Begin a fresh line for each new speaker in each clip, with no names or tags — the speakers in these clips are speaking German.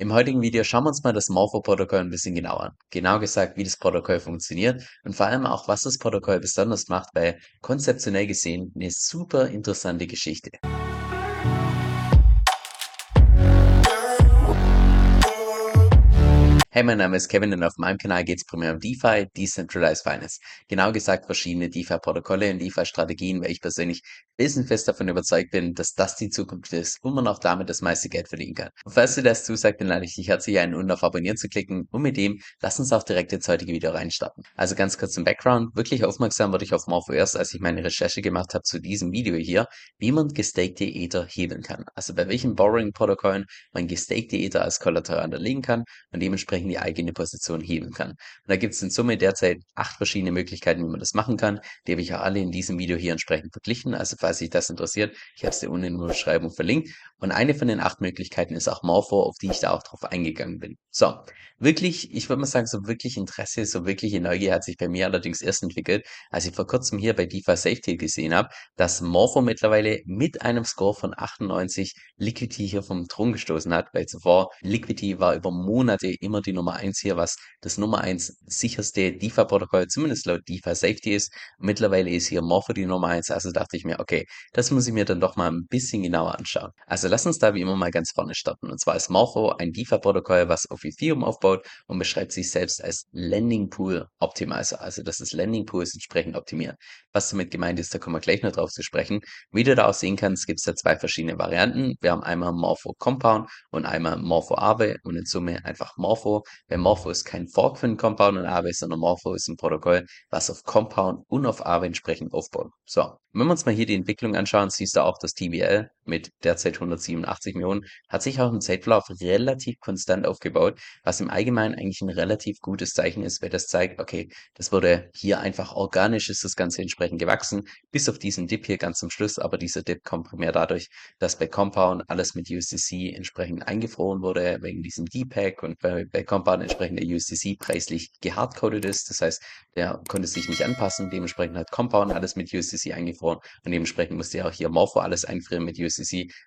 Im heutigen Video schauen wir uns mal das Morpho-Protokoll ein bisschen genauer an. Genau gesagt, wie das Protokoll funktioniert und vor allem auch, was das Protokoll besonders macht, weil konzeptionell gesehen eine super interessante Geschichte. Hey, mein Name ist Kevin und auf meinem Kanal geht es primär um DeFi, Decentralized Finance. Genau gesagt verschiedene DeFi-Protokolle und DeFi-Strategien, weil ich persönlich fest davon überzeugt bin, dass das die Zukunft ist und man auch damit das meiste Geld verdienen kann. Und falls du das zusagt, dann lade ich dich herzlich ein, unten auf Abonnieren zu klicken und mit dem lass uns auch direkt ins heutige Video reinstarten. Also ganz kurz zum Background. Wirklich aufmerksam wurde ich auf Morpho erst, als ich meine Recherche gemacht habe zu diesem Video hier, wie man gestakte Ether hebeln kann. Also bei welchen Borrowing-Protokollen man gestakte Ether als Kollateral unterlegen kann und dementsprechend entsprechend die eigene Position heben kann. Und da gibt es in Summe derzeit acht verschiedene Möglichkeiten, wie man das machen kann. Die habe ich ja alle in diesem Video hier entsprechend verglichen. Also falls sich das interessiert, ich habe es dir unten in der Beschreibung verlinkt. Und eine von den acht Möglichkeiten ist auch Morpho, auf die ich da auch drauf eingegangen bin. So, wirklich, ich würde mal sagen, so wirklich Interesse, so wirkliche Neugier hat sich bei mir allerdings erst entwickelt, als ich vor kurzem hier bei DeFi Safety gesehen habe, dass Morpho mittlerweile mit einem Score von 98 Liquidity hier vom Thron gestoßen hat, weil zuvor Liquidity war über Monate immer die Nummer eins hier, was das Nummer eins sicherste DeFi-Protokoll, zumindest laut DeFi Safety ist. Mittlerweile ist hier Morpho die Nummer eins, also dachte ich mir, okay, das muss ich mir dann doch mal ein bisschen genauer anschauen. Also lass uns da wie immer mal ganz vorne starten. Und zwar ist Morpho ein DeFi-Protokoll, was auf Ethereum aufbaut und beschreibt sich selbst als Landing Pool Optimizer. Also dass das Landing Pools entsprechend optimiert. Was damit gemeint ist, da kommen wir gleich noch drauf zu sprechen. Wie du da auch sehen kannst, gibt es da zwei verschiedene Varianten. Wir haben einmal Morpho Compound und einmal Morpho Aave und in Summe einfach Morpho. Weil Morpho ist kein Fork für ein Compound und Aave, sondern Morpho ist ein Protokoll, was auf Compound und auf Aave entsprechend aufbaut. So, wenn wir uns mal hier die Entwicklung anschauen, siehst du auch, dass TBL mit derzeit 187 Millionen hat sich auch im Zeitverlauf relativ konstant aufgebaut, was im Allgemeinen eigentlich ein relativ gutes Zeichen ist, weil das zeigt, okay, das wurde hier einfach organisch, ist das Ganze entsprechend gewachsen, bis auf diesen Dip hier ganz zum Schluss, aber dieser Dip kommt primär dadurch, dass bei Compound alles mit USDC entsprechend eingefroren wurde, wegen diesem D-Pack und bei, bei Compound entsprechend der USDC preislich gehardcoded ist, das heißt, der konnte sich nicht anpassen, dementsprechend hat Compound alles mit USDC eingefroren und dementsprechend musste ja auch hier Morpho alles einfrieren mit USDC.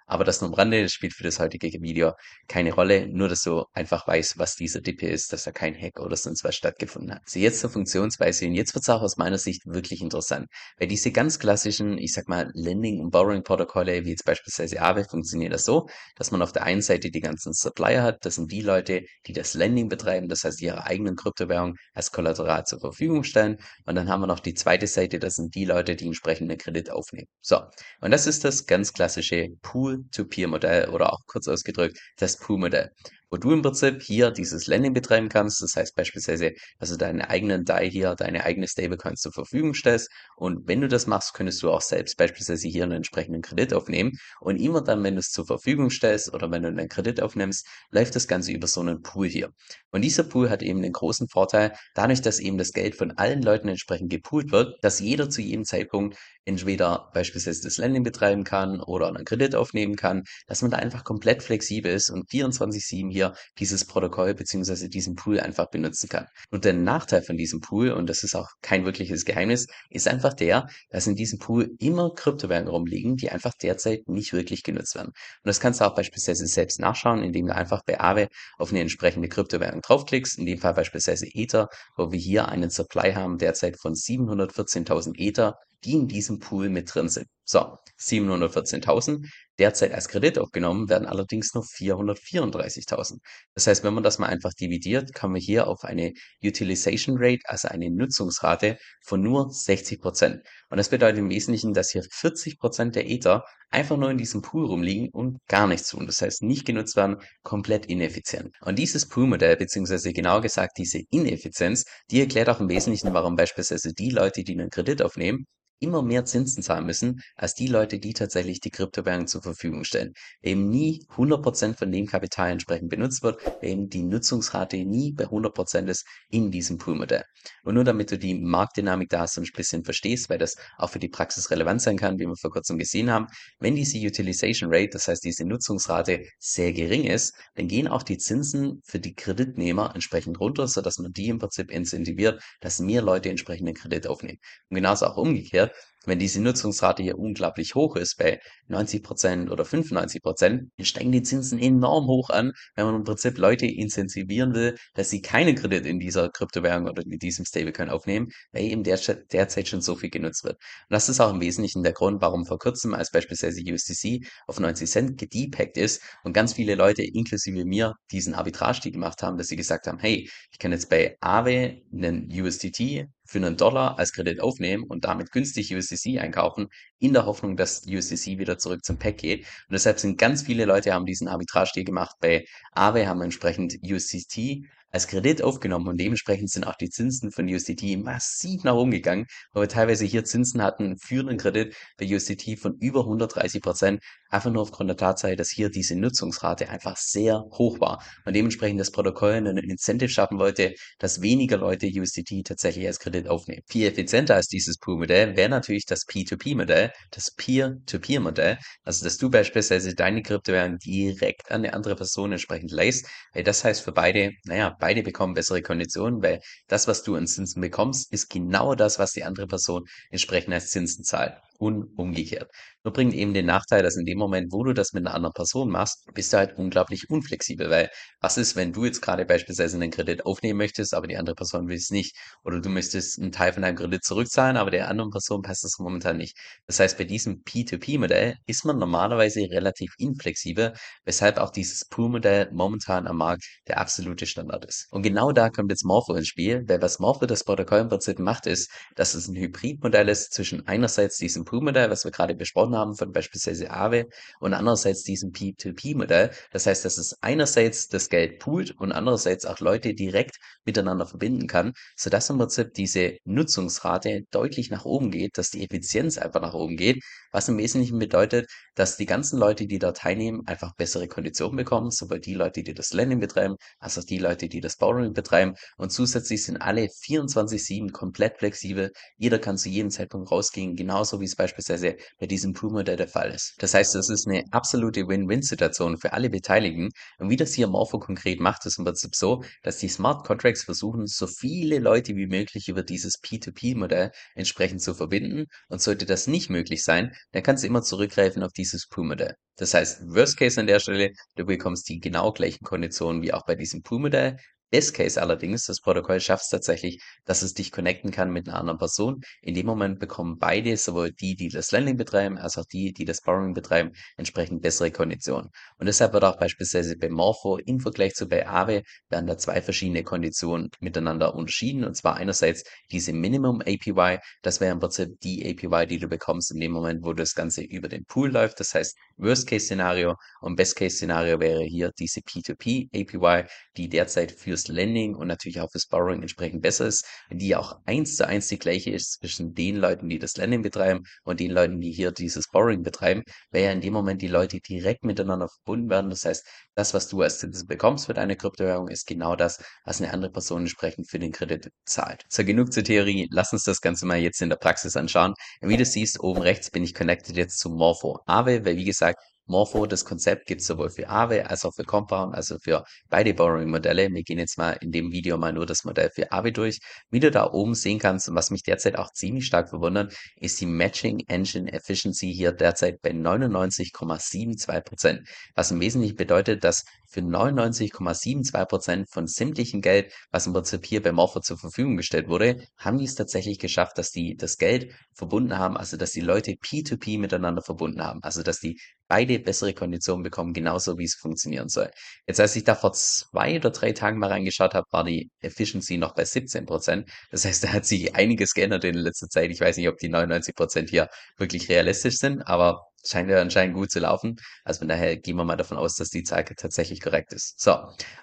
Aber das nur am Rande, das spielt für das heutige Video keine Rolle. Nur, dass du einfach weißt, was dieser Dip hier ist, dass da kein Hack oder sonst was stattgefunden hat. So, jetzt zur Funktionsweise. Und jetzt wird es auch aus meiner Sicht wirklich interessant. Weil diese ganz klassischen, ich sag mal, Lending- und Borrowing-Protokolle, wie jetzt beispielsweise Aave, funktionieren das so, dass man auf der einen Seite die ganzen Supplier hat. Das sind die Leute, die das Lending betreiben, das heißt, ihre eigenen Kryptowährungen als Kollateral zur Verfügung stellen. Und dann haben wir noch die zweite Seite, das sind die Leute, die entsprechend eine Kredit aufnehmen. So, und das ist das ganz klassische Pool-to-Peer-Modell oder auch kurz ausgedrückt das Pool-Modell wo du im Prinzip hier dieses Lending betreiben kannst. Das heißt beispielsweise, dass du deine eigenen DAI hier, deine eigene Stablecoins zur Verfügung stellst. Und wenn du das machst, könntest du auch selbst beispielsweise hier einen entsprechenden Kredit aufnehmen. Und immer dann, wenn du es zur Verfügung stellst oder wenn du einen Kredit aufnimmst, läuft das Ganze über so einen Pool hier. Und dieser Pool hat eben den großen Vorteil, dadurch, dass eben das Geld von allen Leuten entsprechend gepoolt wird, dass jeder zu jedem Zeitpunkt entweder beispielsweise das Lending betreiben kann oder einen Kredit aufnehmen kann, dass man da einfach komplett flexibel ist und 24-7 hier hier dieses Protokoll beziehungsweise diesen Pool einfach benutzen kann. Und der Nachteil von diesem Pool, und das ist auch kein wirkliches Geheimnis, ist einfach der, dass in diesem Pool immer Kryptowährungen rumliegen, die einfach derzeit nicht wirklich genutzt werden. Und das kannst du auch beispielsweise selbst nachschauen, indem du einfach bei Aave auf eine entsprechende Kryptowährung draufklickst, in dem Fall beispielsweise Ether, wo wir hier einen Supply haben derzeit von 714.000 Ether, die in diesem Pool mit drin sind. So, 714.000. Derzeit als Kredit aufgenommen werden allerdings nur 434.000. Das heißt, wenn man das mal einfach dividiert, kommen wir hier auf eine Utilization Rate, also eine Nutzungsrate von nur 60 Prozent. Und das bedeutet im Wesentlichen, dass hier 40 Prozent der Ether einfach nur in diesem Pool rumliegen und gar nichts tun. Das heißt, nicht genutzt werden, komplett ineffizient. Und dieses Pool-Modell, beziehungsweise genauer gesagt diese Ineffizienz, die erklärt auch im Wesentlichen, warum beispielsweise die Leute, die einen Kredit aufnehmen, immer mehr Zinsen zahlen müssen als die Leute, die tatsächlich die Kryptowährung zur Verfügung stellen. Eben nie 100% von dem Kapital entsprechend benutzt wird, eben die Nutzungsrate nie bei 100% ist in diesem Poolmodell. Und nur damit du die Marktdynamik da so ein bisschen verstehst, weil das auch für die Praxis relevant sein kann, wie wir vor kurzem gesehen haben, wenn diese Utilization Rate, das heißt diese Nutzungsrate sehr gering ist, dann gehen auch die Zinsen für die Kreditnehmer entsprechend runter, sodass man die im Prinzip incentiviert, dass mehr Leute entsprechend den Kredit aufnehmen. Und genauso auch umgekehrt, Wenn diese Nutzungsrate hier unglaublich hoch ist, bei 90% oder 95%, dann steigen die Zinsen enorm hoch an, wenn man im Prinzip Leute incentivieren will, dass sie keinen Kredit in dieser Kryptowährung oder in diesem Stablecoin aufnehmen, weil eben derzeit, schon so viel genutzt wird. Und das ist auch im Wesentlichen der Grund, warum vor kurzem als beispielsweise USDC auf 90 Cent gedepackt ist und ganz viele Leute, inklusive mir, diesen Arbitrage gemacht haben, dass sie gesagt haben, hey, ich kann jetzt bei Aave einen USDT für einen Dollar als Kredit aufnehmen und damit günstig USDC einkaufen, in der Hoffnung, dass USDC wieder zurück zum Pack geht. Und deshalb sind ganz viele Leute haben diesen Arbitrage gemacht. Bei Aave haben entsprechend USDT als Kredit aufgenommen und dementsprechend sind auch die Zinsen von USDT massiv nach oben gegangen, weil wir teilweise hier Zinsen hatten für einen Kredit bei USDT von über 130 Prozent, einfach nur aufgrund der Tatsache, dass hier diese Nutzungsrate einfach sehr hoch war und dementsprechend das Protokoll einen Incentive schaffen wollte, dass weniger Leute USDT tatsächlich als Kredit aufnehmen. Viel effizienter als dieses Pool-Modell wäre natürlich das P2P-Modell, das Peer-to-Peer-Modell, also dass du beispielsweise deine Kryptowährung direkt an eine andere Person entsprechend leist, weil das heißt für beide, naja, beide bekommen bessere Konditionen, weil das, was du an Zinsen bekommst, ist genau das, was die andere Person entsprechend als Zinsen zahlt und umgekehrt. Nur bringt eben den Nachteil, dass in dem Moment, wo du das mit einer anderen Person machst, bist du halt unglaublich unflexibel, weil was ist, wenn du jetzt gerade beispielsweise einen Kredit aufnehmen möchtest, aber die andere Person will es nicht? Oder du möchtest einen Teil von deinem Kredit zurückzahlen, aber der anderen Person passt das momentan nicht. Das heißt, bei diesem P2P-Modell ist man normalerweise relativ inflexibel, weshalb auch dieses Pool-Modell momentan am Markt der absolute Standard ist. Und genau da kommt jetzt Morpho ins Spiel, weil was Morpho das Protokoll im Prinzip macht, ist, dass es ein Hybridmodell ist zwischen einerseits diesem Pool-Modell, was wir gerade besprochen haben, von beispielsweise Aave und andererseits diesem P2P-Modell. Das heißt, dass es einerseits das Geld poolt und andererseits auch Leute direkt miteinander verbinden kann, sodass im Prinzip diese Nutzungsrate deutlich nach oben geht, dass die Effizienz einfach nach oben geht, was im Wesentlichen bedeutet, dass die ganzen Leute, die da teilnehmen, einfach bessere Konditionen bekommen, sowohl die Leute, die das Lending betreiben, als auch die Leute, die das Borrowing betreiben und zusätzlich sind alle 24-7 komplett flexibel. Jeder kann zu jedem Zeitpunkt rausgehen, genauso wie es beispielsweise bei diesem Pool-Modell der Fall ist. Das heißt, es ist eine absolute Win-Win-Situation für alle Beteiligten. Und wie das hier Morpho konkret macht, ist im Prinzip so, dass die Smart Contracts versuchen, so viele Leute wie möglich über dieses P2P-Modell entsprechend zu verbinden. Und sollte das nicht möglich sein, dann kannst du immer zurückgreifen auf dieses Pool-Modell. Das heißt, Worst Case an der Stelle, du bekommst die genau gleichen Konditionen wie auch bei diesem Pool-Modell, Best Case allerdings, das Protokoll schafft es tatsächlich, dass es dich connecten kann mit einer anderen Person. In dem Moment bekommen beide, sowohl die, die das Lending betreiben, als auch die, die das Borrowing betreiben, entsprechend bessere Konditionen. Und deshalb wird auch beispielsweise bei Morpho im Vergleich zu bei Aave werden da zwei verschiedene Konditionen miteinander unterschieden. Und zwar einerseits diese Minimum APY, das wäre im Prinzip die APY, die du bekommst in dem Moment, wo das Ganze über den Pool läuft. Das heißt Worst Case Szenario und Best Case Szenario wäre hier diese P2P APY, die derzeit fürs fürs Lending und natürlich auch fürs Borrowing entsprechend besser ist, die auch eins zu eins die gleiche ist zwischen den Leuten, die das Lending betreiben und den Leuten, die hier dieses Borrowing betreiben, weil ja in dem Moment die Leute direkt miteinander verbunden werden. Das heißt, das, was du als Zinsen bekommst für deine Kryptowährung, ist genau das, was eine andere Person entsprechend für den Kredit zahlt. So, genug zur Theorie. Lass uns das Ganze mal jetzt in der Praxis anschauen. Wie du siehst, oben rechts bin ich connected jetzt zu Morpho Aave, weil wie gesagt, Morpho, das Konzept gibt es sowohl für Aave als auch für Compound, also für beide Borrowing-Modelle. Wir gehen jetzt mal in dem Video mal nur das Modell für Aave durch. Wie du da oben sehen kannst und was mich derzeit auch ziemlich stark verwundert, ist die Matching Engine Efficiency hier derzeit bei 99,72%. Was im Wesentlichen bedeutet, dass für 99,72% von sämtlichen Geld, was im Prinzip hier bei Morpho zur Verfügung gestellt wurde, haben die es tatsächlich geschafft, dass die das Geld verbunden haben, also dass die Leute P2P miteinander verbunden haben, also dass die beide bessere Konditionen bekommen, genauso wie es funktionieren soll. Jetzt, als ich da vor zwei oder drei Tagen mal reingeschaut habe, war die Efficiency noch bei 17 Prozent. Das heißt, da hat sich einiges geändert in letzter Zeit. Ich weiß nicht, ob die 99 Prozent hier wirklich realistisch sind, aber scheint ja anscheinend gut zu laufen. Also von daher gehen wir mal davon aus, dass die Zahl tatsächlich korrekt ist. So,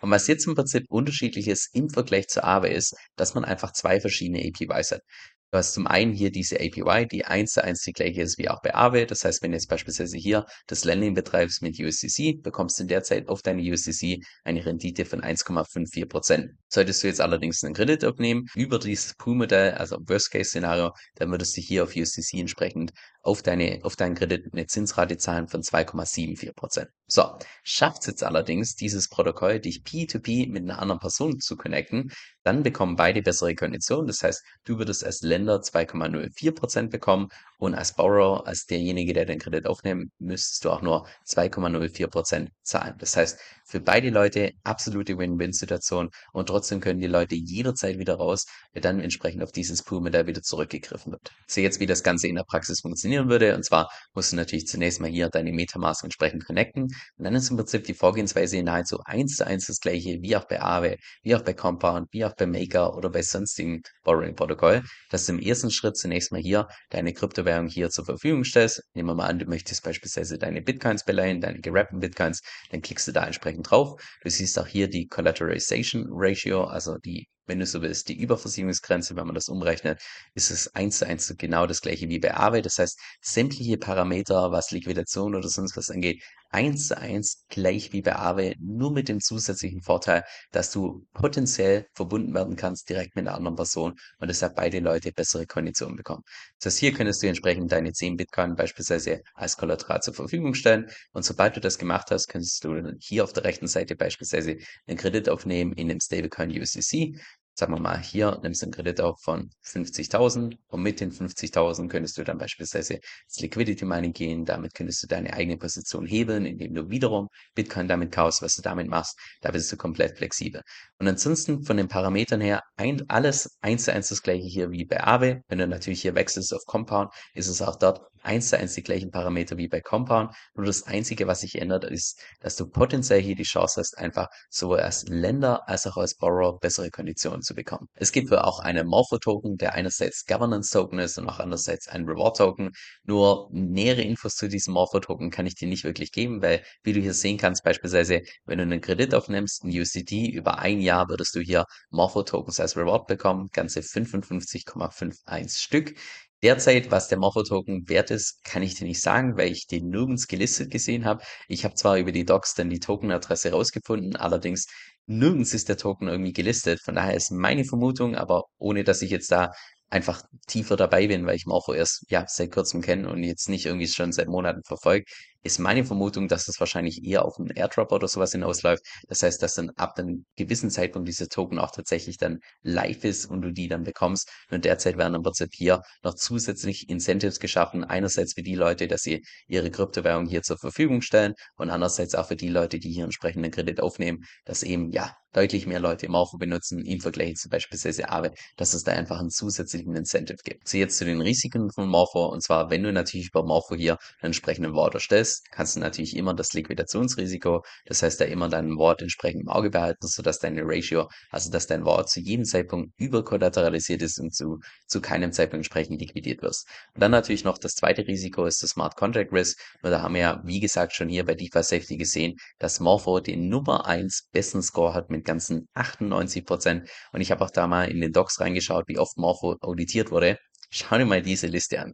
und was jetzt im Prinzip unterschiedlich ist im Vergleich zur Aave ist, dass man einfach zwei verschiedene APIs hat. Du hast zum einen hier diese APY, die eins zu eins die gleiche ist wie auch bei Aave. Das heißt, wenn du jetzt beispielsweise hier das Lending betreibst mit USDC, bekommst du derzeit auf deine USDC eine Rendite von 1,54 Prozent. Solltest du jetzt allerdings einen Kredit aufnehmen über dieses Pool-Modell, also Worst-Case-Szenario, dann würdest du hier auf USDC entsprechend auf deine, auf deinen Kredit eine Zinsrate zahlen von 2,74 Prozent. So, schafft es jetzt allerdings, dieses Protokoll dich P2P mit einer anderen Person zu connecten, dann bekommen beide bessere Konditionen. Das heißt, du würdest als Länder 2,04 Prozent bekommen Und als Borrower, als derjenige, der den Kredit aufnimmt, müsstest du auch nur 2,04% zahlen. Das heißt, für beide Leute absolute Win-Win-Situation und trotzdem können die Leute jederzeit wieder raus, wenn dann entsprechend auf dieses Poolmodell wieder zurückgegriffen wird. So jetzt, wie das Ganze in der Praxis funktionieren würde. Und zwar musst du natürlich zunächst mal hier deine Metamask entsprechend connecten. Und dann ist im Prinzip die Vorgehensweise nahezu eins zu eins das gleiche wie auch bei Aave, wie auch bei Compound, wie auch bei Maker oder bei sonstigen Borrowing-Protokoll, dass du im ersten Schritt zunächst mal hier deine Kryptowährung hier zur Verfügung stellst. Nehmen wir mal an, du möchtest beispielsweise deine Bitcoins beleihen, deine gerappten Bitcoins, dann klickst du da entsprechend drauf. Du siehst auch hier die Collateralization Ratio, also die wenn du so willst, die Überversicherungsgrenze, wenn man das umrechnet, ist es eins zu eins genau das gleiche wie bei Aave. Das heißt, sämtliche Parameter, was Liquidation oder sonst was angeht, eins zu eins gleich wie bei Aave, nur mit dem zusätzlichen Vorteil, dass du potenziell verbunden werden kannst direkt mit einer anderen Person und deshalb beide Leute bessere Konditionen bekommen. Das heißt, hier könntest du entsprechend deine 10 Bitcoin beispielsweise als Kollateral zur Verfügung stellen und sobald du das gemacht hast, könntest du hier auf der rechten Seite beispielsweise einen Kredit aufnehmen in dem Stablecoin USDC sagen wir mal, hier nimmst du einen Kredit auf von 50.000 und mit den 50.000 könntest du dann beispielsweise ins Liquidity Mining gehen. Damit könntest du deine eigene Position hebeln, indem du wiederum Bitcoin damit kaufst, was du damit machst. Da bist du komplett flexibel. Und ansonsten von den Parametern her ein, alles eins zu eins das gleiche hier wie bei Aave. Wenn du natürlich hier wechselst auf Compound, ist es auch dort eins zu eins die gleichen Parameter wie bei Compound. Nur das Einzige, was sich ändert, ist, dass du potenziell hier die Chance hast, einfach sowohl als Länder als auch als Borrower bessere Konditionen zu bekommen. Es gibt auch einen Morpho-Token, der einerseits Governance-Token ist und auch andererseits ein Reward-Token. Nur nähere Infos zu diesem Morpho-Token kann ich dir nicht wirklich geben, weil, wie du hier sehen kannst, beispielsweise, wenn du einen Kredit aufnimmst, ein USDT, über ein Jahr würdest du hier Morpho-Tokens als Reward bekommen, ganze 55,51 Stück. Derzeit, was der Morpho-Token wert ist, kann ich dir nicht sagen, weil ich den nirgends gelistet gesehen habe. Ich habe zwar über die Docs dann die Tokenadresse rausgefunden, allerdings nirgends ist der Token irgendwie gelistet. Von daher ist meine Vermutung, aber ohne dass ich jetzt da einfach tiefer dabei bin, weil ich Morpho erst ja seit kurzem kenne und jetzt nicht irgendwie schon seit Monaten verfolge, ist meine Vermutung, dass das wahrscheinlich eher auf einen Airdrop oder sowas hinausläuft. Das heißt, dass dann ab einem gewissen Zeitpunkt dieser Token auch tatsächlich dann live ist und du die dann bekommst. Und derzeit werden im Prinzip hier noch zusätzlich Incentives geschaffen. Einerseits für die Leute, dass sie ihre Kryptowährung hier zur Verfügung stellen und andererseits auch für die Leute, die hier entsprechenden Kredit aufnehmen, dass eben ja deutlich mehr Leute Morpho benutzen im Vergleich zu beispielsweise Aave, dass es da einfach einen zusätzlichen Incentive gibt. So jetzt zu den Risiken von Morpho und zwar, wenn du natürlich über Morpho hier einen entsprechenden Wort erstellst, ist, kannst du natürlich immer das Liquidationsrisiko, das heißt da immer dein Wort entsprechend im Auge behalten, sodass deine Ratio, also dass dein Wort zu jedem Zeitpunkt überkollateralisiert ist und zu, zu keinem Zeitpunkt entsprechend liquidiert wirst. Und dann natürlich noch das zweite Risiko ist das Smart Contract Risk. Und da haben wir ja, wie gesagt, schon hier bei DeFi Safety gesehen, dass Morpho den Nummer 1 besten Score hat mit ganzen 98 Prozent. Und ich habe auch da mal in den Docs reingeschaut, wie oft Morpho auditiert wurde. Schau dir mal diese Liste an.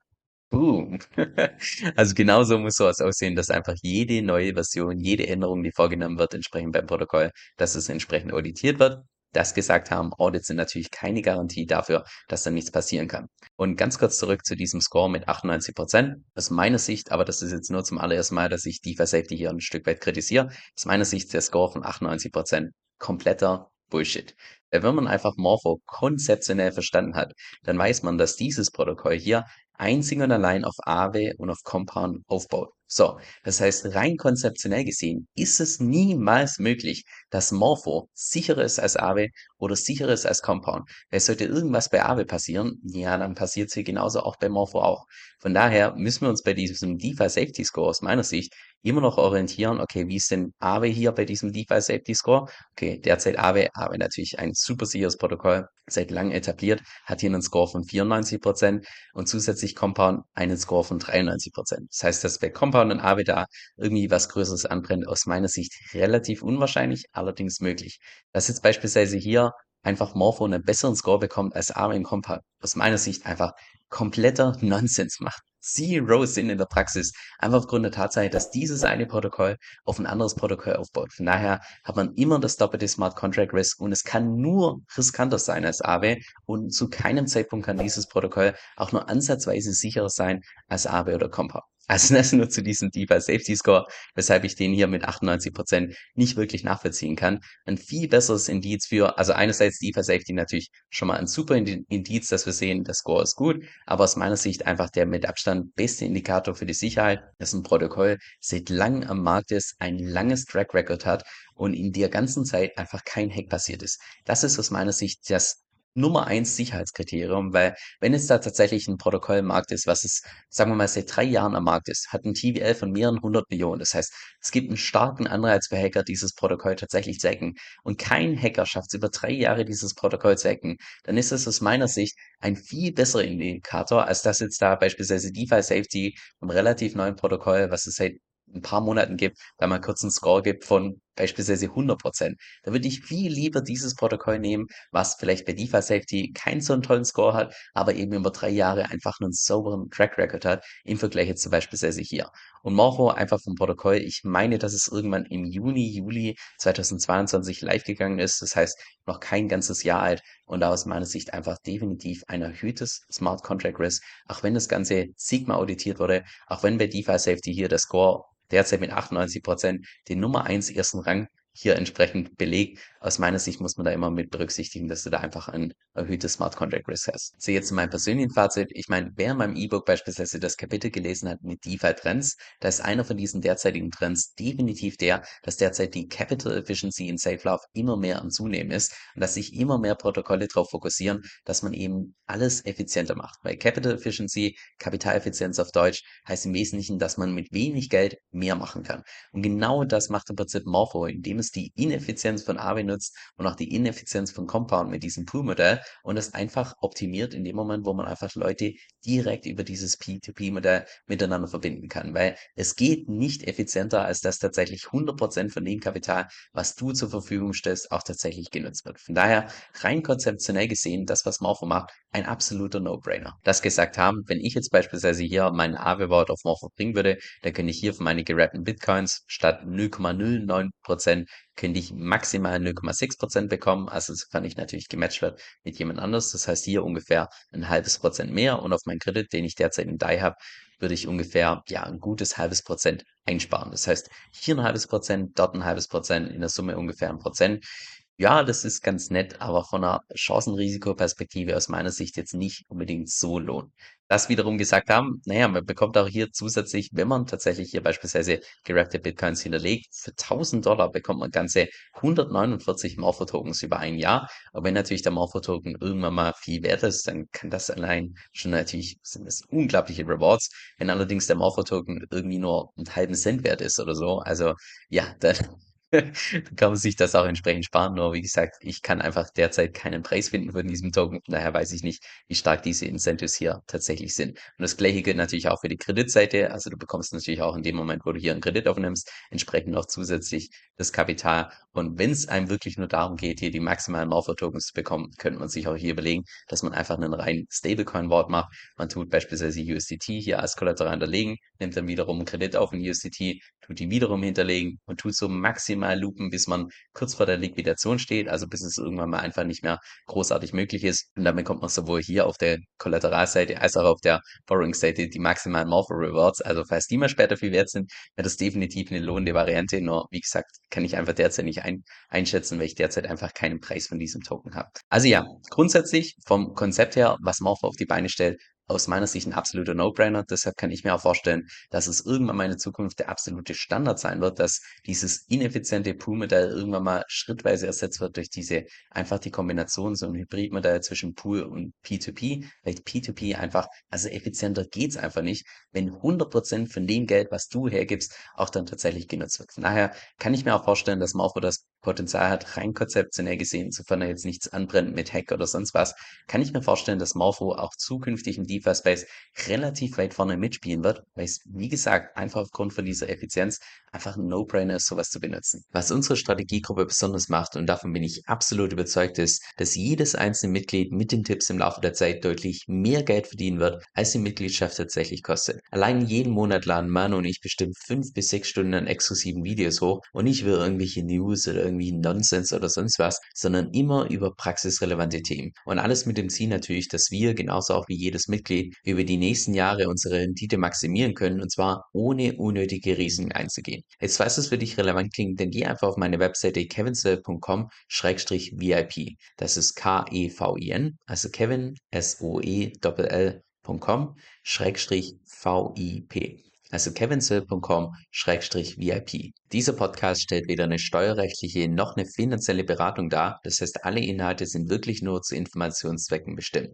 Boom. Also genauso muss sowas aussehen, dass einfach jede neue Version, jede Änderung, die vorgenommen wird, entsprechend beim Protokoll, dass es entsprechend auditiert wird. Das gesagt haben, Audits sind natürlich keine Garantie dafür, dass da nichts passieren kann. Und ganz kurz zurück zu diesem Score mit 98 Prozent. Aus meiner Sicht, aber das ist jetzt nur zum allerersten Mal, dass ich DeFi Safety hier ein Stück weit kritisiere, aus meiner Sicht der Score von 98 Prozent kompletter Bullshit. Wenn man einfach Morpho konzeptionell verstanden hat, dann weiß man, dass dieses Protokoll hier einzig und allein auf Aave und auf Compound aufbaut. So, das heißt, rein konzeptionell gesehen ist es niemals möglich, dass Morpho sicherer ist als Aave oder sicherer ist als Compound. Weil sollte irgendwas bei Aave passieren, ja, dann passiert es hier genauso auch bei Morpho auch. Von daher müssen wir uns bei diesem DeFi Safety Score aus meiner Sicht immer noch orientieren, okay, wie ist denn Aave hier bei diesem DeFi Safety Score? Okay, derzeit Aave, Aave natürlich ein super sicheres Protokoll, seit langem etabliert, hat hier einen Score von 94 Prozent und zusätzlich Compound einen Score von 93%. Prozent. Das heißt, dass bei Compound und Aave da irgendwie was Größeres anbrennt, aus meiner Sicht relativ unwahrscheinlich, allerdings möglich. Dass jetzt beispielsweise hier einfach Morpho einen besseren Score bekommt als Aave in Compound, aus meiner Sicht einfach kompletter Nonsens macht. Zero Sinn in der Praxis. Einfach aufgrund der Tatsache, dass dieses eine Protokoll auf ein anderes Protokoll aufbaut. Von daher hat man immer das doppelte Smart Contract Risk und es kann nur riskanter sein als Aave und zu keinem Zeitpunkt kann dieses Protokoll auch nur ansatzweise sicherer sein als Aave oder Compound. Also das nur zu diesem DeFi Safety Score, weshalb ich den hier mit 98% nicht wirklich nachvollziehen kann. Ein viel besseres Indiz für, also einerseits DeFi Safety natürlich schon mal ein super Indiz, dass wir sehen, der Score ist gut, aber aus meiner Sicht einfach der mit Abstand beste Indikator für die Sicherheit, dass ein Protokoll seit langem am Markt ist, ein langes Track Record hat und in der ganzen Zeit einfach kein Hack passiert ist. Das ist aus meiner Sicht das Nummer eins Sicherheitskriterium, weil wenn es da tatsächlich ein Protokoll im Markt ist, was es, sagen wir mal, seit drei Jahren am Markt ist, hat ein TVL von mehreren hundert Millionen. Das heißt, es gibt einen starken Anreiz für Hacker, dieses Protokoll tatsächlich zu hacken. Und kein Hacker schafft es über drei Jahre, dieses Protokoll zu hacken. Dann ist es aus meiner Sicht ein viel besserer Indikator, als dass jetzt da beispielsweise DeFi Safety, einem relativ neuen Protokoll, was es seit ein paar Monaten gibt, da man kurz einen Score gibt von beispielsweise 100 Prozent. Da würde ich viel lieber dieses Protokoll nehmen, was vielleicht bei DeFi Safety keinen so einen tollen Score hat, aber eben über drei Jahre einfach einen sauberen Track Record hat, im Vergleich jetzt zum beispielsweise hier. Und Morpho einfach vom Protokoll, ich meine, dass es irgendwann im Juni, Juli 2022 live gegangen ist. Das heißt, noch kein ganzes Jahr alt und aus meiner Sicht einfach definitiv ein erhöhtes Smart Contract Risk, auch wenn das Ganze Sigma auditiert wurde, auch wenn bei DeFi Safety hier der Score derzeit mit 98 Prozent den Nummer eins ersten Rang hier entsprechend belegt. Aus meiner Sicht muss man da immer mit berücksichtigen, dass du da einfach ein erhöhtes Smart Contract Risk hast. So jetzt in meinem persönlichen Fazit. Ich meine, wer in meinem E-Book beispielsweise das Kapitel gelesen hat mit DeFi Trends, da ist einer von diesen derzeitigen Trends definitiv der, dass derzeit die Capital Efficiency in SafeLove immer mehr am Zunehmen ist und dass sich immer mehr Protokolle darauf fokussieren, dass man eben alles effizienter macht. Weil Capital Efficiency, Kapitaleffizienz auf Deutsch, heißt im Wesentlichen, dass man mit wenig Geld mehr machen kann. Und genau das macht im Prinzip Morpho, indem es die Ineffizienz von Aave nutzt und auch die Ineffizienz von Compound mit diesem Pool-Modell und es einfach optimiert in dem Moment, wo man einfach Leute direkt über dieses P2P-Modell miteinander verbinden kann. Weil es geht nicht effizienter, als dass tatsächlich 100% von dem Kapital, was du zur Verfügung stellst, auch tatsächlich genutzt wird. Von daher, rein konzeptionell gesehen, das, was Morpho macht, ein absoluter No-Brainer. Das gesagt haben, wenn ich jetzt beispielsweise hier meinen Aave-Wort auf Morpho bringen würde, dann könnte ich hier für meine gerappten Bitcoins statt 0,09% könnte ich maximal 0,6% bekommen, also sofern ich natürlich gematcht wird mit jemand anders. Das heißt hier ungefähr ein halbes Prozent mehr und auf meinen Kredit, den ich derzeit in DAI habe, würde ich ungefähr ja ein gutes halbes Prozent einsparen. Das heißt, hier ein halbes Prozent, dort ein halbes Prozent, in der Summe ungefähr ein Prozent. Ja, das ist ganz nett, aber von einer Chancen-Risiko-Perspektive aus meiner Sicht jetzt nicht unbedingt so lohnt. Das wiederum gesagt haben, naja, man bekommt auch hier zusätzlich, wenn man tatsächlich hier beispielsweise gerappte Bitcoins hinterlegt, für 1000 Dollar bekommt man ganze 149 Morpho-Tokens über ein Jahr. Aber wenn natürlich der Morpho-Token irgendwann mal viel wert ist, dann kann das allein schon natürlich, sind das unglaubliche Rewards. Wenn allerdings der Morpho-Token irgendwie nur einen halben Cent wert ist oder so, also ja, dann dann kann man sich das auch entsprechend sparen. Nur wie gesagt, ich kann einfach derzeit keinen Preis finden von diesem Token. Daher weiß ich nicht, wie stark diese Incentives hier tatsächlich sind. Und das gleiche gilt natürlich auch für die Kreditseite. Also du bekommst natürlich auch in dem Moment, wo du hier einen Kredit aufnimmst, entsprechend noch zusätzlich das Kapital. Und wenn es einem wirklich nur darum geht, hier die maximalen Morpho-Tokens zu bekommen, könnte man sich auch hier überlegen, dass man einfach einen reinen Stablecoin-Wort macht. Man tut beispielsweise USDT hier als Kollateral hinterlegen, nimmt dann wiederum einen Kredit auf in USDT, tut die wiederum hinterlegen und tut so maximal loopen, bis man kurz vor der Liquidation steht, also bis es irgendwann mal einfach nicht mehr großartig möglich ist. Und damit kommt man sowohl hier auf der Kollateralseite als auch auf der Borrowing-Seite die maximalen Morpho Rewards. Also falls die mal später viel wert sind, wäre das definitiv eine lohnende Variante. Nur wie gesagt, kann ich einfach derzeit nicht ein, einschätzen, weil ich derzeit einfach keinen Preis von diesem Token habe. Also ja, grundsätzlich vom Konzept her, was Morpho auf die Beine stellt, aus meiner Sicht ein absoluter No-Brainer. Deshalb kann ich mir auch vorstellen, dass es irgendwann mal in Zukunft der absolute Standard sein wird, dass dieses ineffiziente Pool-Modell irgendwann mal schrittweise ersetzt wird durch diese einfach die Kombination, so ein Hybridmodell zwischen Pool und P2P. Weil P2P einfach, also effizienter geht's einfach nicht, wenn 100% von dem Geld, was du hergibst, auch dann tatsächlich genutzt wird. Von daher kann ich mir auch vorstellen, dass Morpho das Potenzial hat, rein konzeptionell gesehen, sofern er jetzt nichts anbrennt mit Hack oder sonst was, kann ich mir vorstellen, dass Morpho auch zukünftig im DeFi-Space relativ weit vorne mitspielen wird, weil es, wie gesagt, einfach aufgrund von dieser Effizienz einfach ein No-Brainer ist, sowas zu benutzen. Was unsere Strategiegruppe besonders macht, und davon bin ich absolut überzeugt, ist, dass jedes einzelne Mitglied mit den Tipps im Laufe der Zeit deutlich mehr Geld verdienen wird, als die Mitgliedschaft tatsächlich kostet. Allein jeden Monat laden Manu und ich bestimmt fünf bis sechs Stunden an exklusiven Videos hoch und ich will irgendwelche News oder irgendwie Nonsens oder sonst was, sondern immer über praxisrelevante Themen. Und alles mit dem Ziel natürlich, dass wir, genauso auch wie jedes Mitglied, über die nächsten Jahre unsere Rendite maximieren können und zwar ohne unnötige Risiken einzugehen. Jetzt falls es für dich relevant klingt, dann geh einfach auf meine Webseite kevinsoe.com-vip. Das ist K-E-V-I-N, also Kevin, S-O-E-L-L.com-VIP also kevinsoe.com-vip. Dieser Podcast stellt weder eine steuerrechtliche noch eine finanzielle Beratung dar. Das heißt, alle Inhalte sind wirklich nur zu Informationszwecken bestimmt.